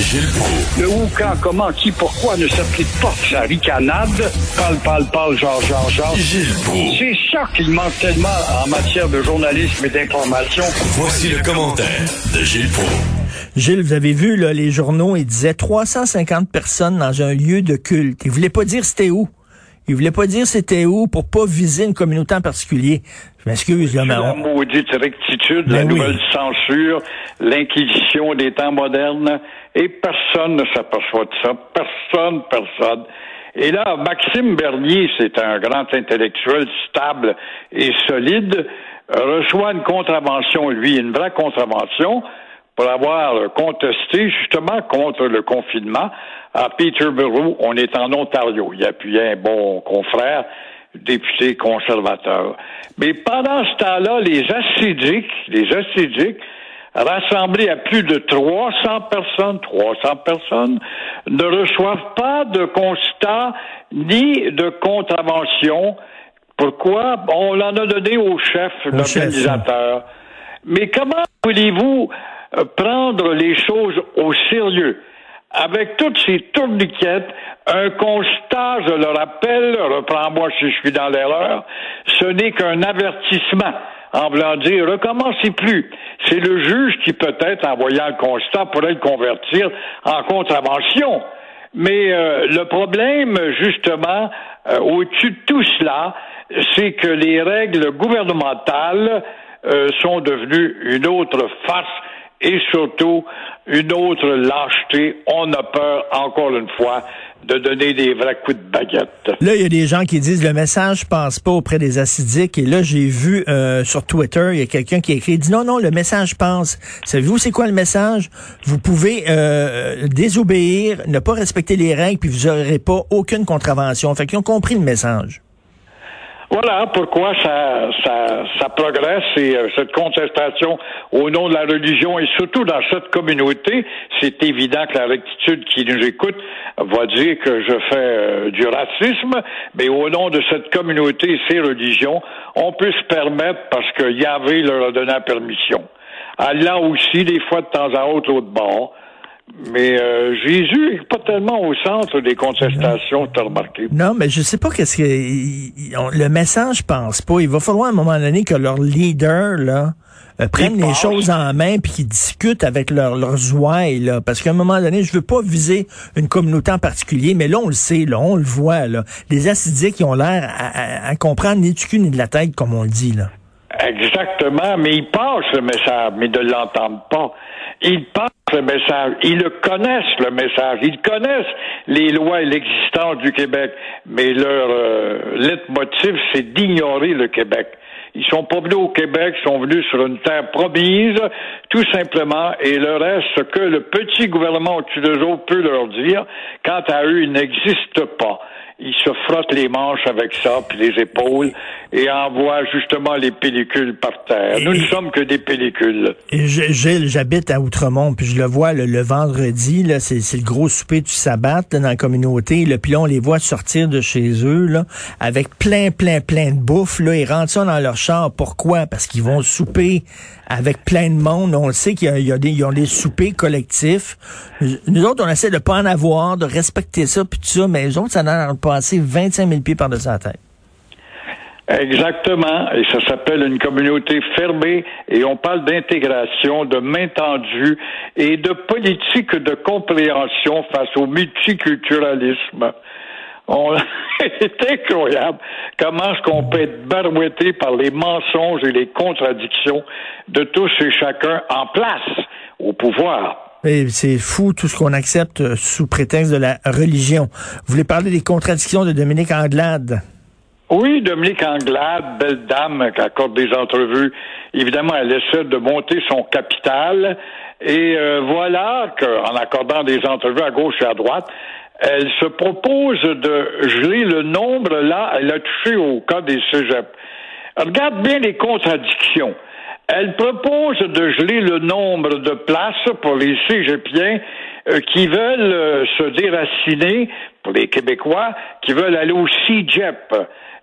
Gilles Proulx. Le où, quand, comment, qui, pourquoi ne s'applique pas sa ricanade? Parle, parle, parle, genre, genre, genre. Gilles Proulx. C'est ça qu'il manque tellement en matière de journalisme et d'information. Voici le commentaire de Gilles Proulx. Gilles, vous avez vu là, les journaux, ils disaient 350 personnes dans un lieu de culte. Ils voulaient pas dire c'était où. Ils voulaient pas dire c'était où pour pas viser une communauté en particulier. Je m'excuse, là, mais La maudite rectitude, Ben la oui. nouvelle censure, l'inquisition des temps modernes, et personne ne s'aperçoit de ça. Personne, personne. Et là, Maxime Bernier, c'est un grand intellectuel stable et solide, reçoit une contravention, lui, une vraie contravention, pour avoir contesté justement contre le confinement à Peterborough. On est en Ontario. Il appuyait un bon confrère, député conservateur. Mais pendant ce temps-là, les acidiques, les acidiques, rassemblés à plus de 300 personnes, 300 personnes, ne reçoivent pas de constat ni de contravention. Pourquoi? On l'en a donné au chef, l'organisateur. Mais comment voulez-vous prendre les choses au sérieux? Avec toutes ces tourniquettes, un constat, je le rappelle, reprends-moi si je suis dans l'erreur, ce n'est qu'un avertissement en voulant dire recommencez plus. C'est le juge qui peut-être, en voyant le constat, pourrait le convertir en contravention. Mais euh, le problème, justement, euh, au-dessus de tout cela, c'est que les règles gouvernementales euh, sont devenues une autre farce et surtout une autre lâcheté. On a peur, encore une fois, de donner des vrais coups de baguette. Là, il y a des gens qui disent le message passe pas auprès des acidiques. Et là, j'ai vu euh, sur Twitter, il y a quelqu'un qui a écrit, dit non, non, le message passe. Savez-vous c'est quoi le message? Vous pouvez euh, désobéir, ne pas respecter les règles, puis vous n'aurez pas aucune contravention. Fait qu'ils ont compris le message. Voilà pourquoi ça, ça, ça progresse et euh, cette contestation au nom de la religion et surtout dans cette communauté, c'est évident que la rectitude qui nous écoute va dire que je fais euh, du racisme, mais au nom de cette communauté et ses religions, on peut se permettre parce que Yahvé leur a donné la permission. Allah aussi, des fois de temps à autre, l'autre bord. Mais euh, Jésus n'est pas tellement au centre des contestations, tu as remarqué. Non, mais je sais pas qu'est-ce que il- il- on- le message passe pas. Il va falloir à un moment donné que leurs leaders là euh, prennent les choses en main puis qu'ils discutent avec leurs leurs ouailles là, parce qu'à un moment donné, je veux pas viser une communauté en particulier, mais là on le sait, là, on le voit là. Les acidiques ils ont l'air à, à- à comprendre ni du cul ni de la tête comme on le dit là. Exactement, mais ils passent le message, mais ne l'entendent pas. Ils passent le message, ils le connaissent le message, ils connaissent les lois et l'existence du Québec, mais leur euh, leitmotiv, c'est d'ignorer le Québec. Ils sont pas venus au Québec, ils sont venus sur une terre promise, tout simplement, et le reste, ce que le petit gouvernement au-dessus autres peut leur dire, quant à eux, il n'existe pas. Ils se frottent les manches avec ça, puis les épaules, et envoient justement les pellicules par terre. Nous ne sommes que des pellicules. Et je- Gilles, j'habite à Outremont, puis je le vois le, le vendredi, là, c'est, c'est le gros souper du sabbat là, dans la communauté. Là, puis là, on les voit sortir de chez eux là, avec plein, plein, plein de bouffe. Là, ils rentrent ça dans leur char. Pourquoi? Parce qu'ils vont souper avec plein de monde. On le sait qu'il y a, il y a des, ils ont des soupers collectifs. Nous autres, on essaie de pas en avoir, de respecter ça, puis tout ça, mais les autres, ça en a passé 25 000 pieds par-dessus la tête. Exactement, et ça s'appelle une communauté fermée, et on parle d'intégration, de main tendue et de politique de compréhension face au multiculturalisme. C'est incroyable comment est-ce qu'on peut être barouetté par les mensonges et les contradictions de tous et chacun en place au pouvoir. C'est fou tout ce qu'on accepte euh, sous prétexte de la religion. Vous voulez parler des contradictions de Dominique Anglade? Oui, Dominique Anglade, belle dame qui accorde des entrevues. Évidemment, elle essaie de monter son capital. Et euh, voilà qu'en accordant des entrevues à gauche et à droite, elle se propose de geler le nombre, là, elle a touché au cas des cégeps. Regarde bien les contradictions. Elle propose de geler le nombre de places pour les cégepiens euh, qui veulent euh, se déraciner, pour les Québécois, qui veulent aller au CIGEP.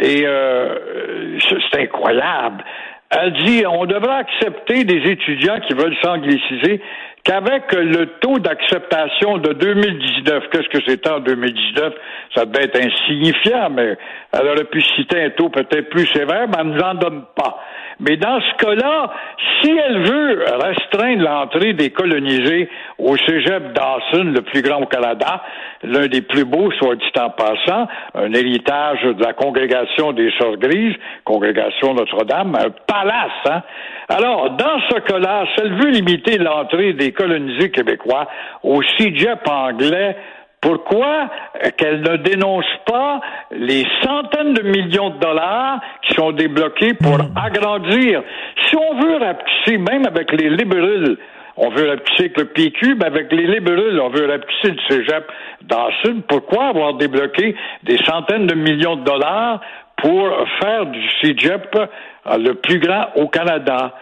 Et euh, c'est incroyable. Elle dit on devrait accepter des étudiants qui veulent s'angliciser qu'avec le taux d'acceptation de 2019, qu'est-ce que c'était en 2019? Ça devait être insignifiant, mais elle aurait pu citer un taux peut-être plus sévère, mais elle ne nous en donne pas. Mais dans ce cas-là, si elle veut restreindre l'entrée des colonisés au cégep Dawson, le plus grand au Canada, l'un des plus beaux, soit dit en passant, un héritage de la congrégation des Sœurs Grises, congrégation Notre-Dame, un palace, hein? Alors, dans ce cas-là, si elle veut limiter l'entrée des colonisés québécois au cégep anglais, pourquoi qu'elle ne dénonce pas les centaines de millions de dollars qui sont débloqués pour hmm. agrandir? Si on veut rapetisser, même avec les libéraux, on veut rapetisser avec le PQ, mais avec les libéraux, on veut rapetisser le cégep dans le sud. Pourquoi avoir débloqué des centaines de millions de dollars pour faire du cégep euh, le plus grand au Canada?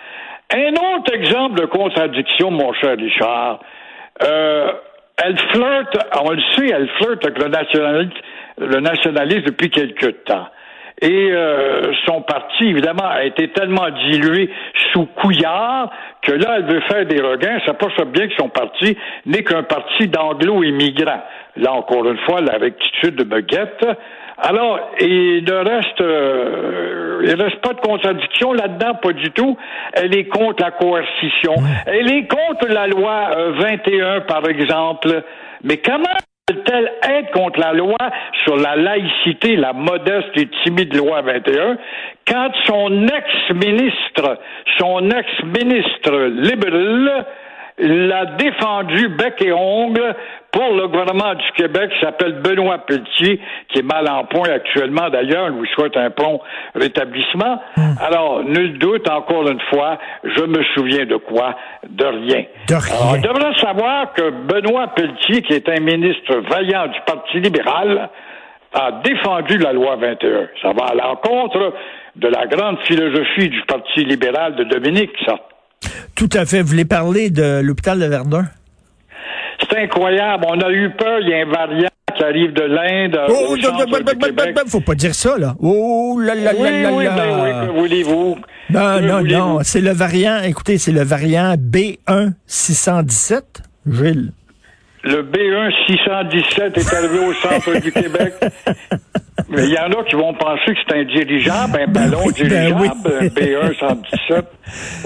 Un autre exemple de contradiction, mon cher Richard, euh, elle flirte, on le sait, elle flirte avec le nationalisme, le depuis quelque temps. Et euh, son parti, évidemment, a été tellement dilué sous Couillard que là, elle veut faire des regains. Ça passe bien que son parti n'est qu'un parti d'anglo-immigrants. Là, encore une fois, la rectitude de Beguette. Alors, il ne reste, euh, il reste pas de contradiction là-dedans, pas du tout. Elle est contre la coercition. Elle est contre la loi 21, euh, par exemple. Mais comment peut-elle être contre la loi sur la laïcité, la modeste et timide loi 21, quand son ex-ministre, son ex-ministre libéral, l'a défendu bec et ongle pour le gouvernement du Québec qui s'appelle Benoît Pelletier, qui est mal en point actuellement d'ailleurs, lui souhaite un prompt rétablissement. Hmm. Alors, nul doute, encore une fois, je me souviens de quoi? De rien. De rien. Alors, on devrait savoir que Benoît Pelletier, qui est un ministre vaillant du Parti libéral, a défendu la loi 21. Ça va à l'encontre de la grande philosophie du Parti libéral de Dominique, ça. Tout à fait. Vous voulez parler de l'hôpital de Verdun? C'est incroyable. On a eu peur. Il y a un variant qui arrive de l'Inde. Oh, ne faut pas dire ça, là. Oh là là oui, là oui, là. Ben oui, que voulez-vous? Non, non, non. C'est le variant, écoutez, c'est le variant B1-617, Gilles. Le B1 617 est arrivé au centre du Québec. Mais il y en a qui vont penser que c'est un dirigeable, un Ben ballon ben dirigeable, oui. un B1 117,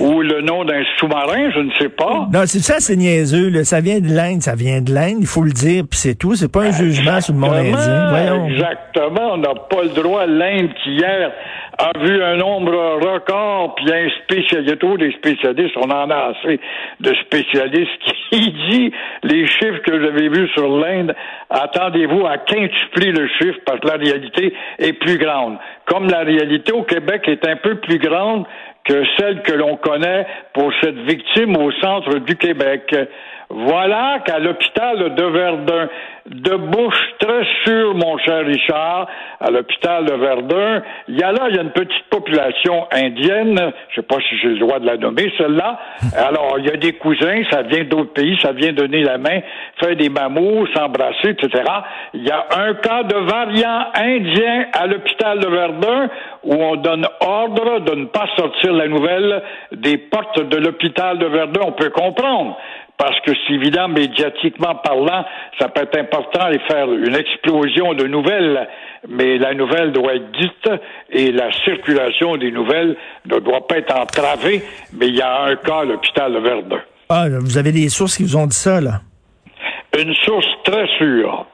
ou le nom d'un sous-marin, je ne sais pas. Non, c'est ça, c'est niaiseux. Là. Ça vient de l'Inde, ça vient de l'Inde, il faut le dire, puis c'est tout. C'est pas un jugement sur le monde indien. Voyons. Exactement. On n'a pas le droit. L'Inde, qui hier a vu un nombre record, puis un spécialiste, il y a trop des spécialistes, on en a assez de spécialistes qui dit les chiffres que vous avez vus sur l'Inde, attendez-vous à quintupler le chiffre parce que la réalité est plus grande. Comme la réalité au Québec est un peu plus grande que celle que l'on connaît pour cette victime au centre du Québec. Voilà qu'à l'hôpital de Verdun, de bouche très sûre, mon cher Richard, à l'hôpital de Verdun, il y a là, il y a une petite population indienne, je sais pas si j'ai le droit de la nommer, celle-là. Alors, il y a des cousins, ça vient d'autres pays, ça vient donner la main, faire des mamours, s'embrasser, etc. Il y a un cas de variant indien à l'hôpital de Verdun où on donne ordre de ne pas sortir la nouvelle des portes de l'hôpital de Verdun. On peut comprendre parce que c'est évident, médiatiquement parlant, ça peut être important et faire une explosion de nouvelles, mais la nouvelle doit être dite et la circulation des nouvelles ne doit pas être entravée, mais il y a un cas à l'hôpital de Verdun. Ah, vous avez des sources qui vous ont dit ça, là. Une source très sûre.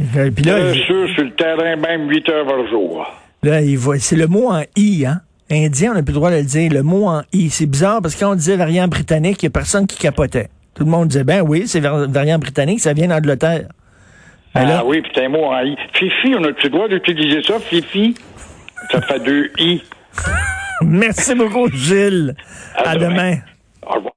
Et puis là, Très sûre sur le terrain, même 8 heures par jour. Là il va- c'est le mot en I, hein? Indien, on n'a plus le droit de le dire. Le mot en I. C'est bizarre parce que quand on disait variant britannique, il n'y a personne qui capotait. Tout le monde disait, ben oui, c'est var- variant britannique, ça vient d'Angleterre. Ah là, oui, puis c'est un mot en I. Fifi, on a-tu le droit d'utiliser ça, Fifi? Ça fait deux I. Merci beaucoup, Gilles. À, demain. Au revoir.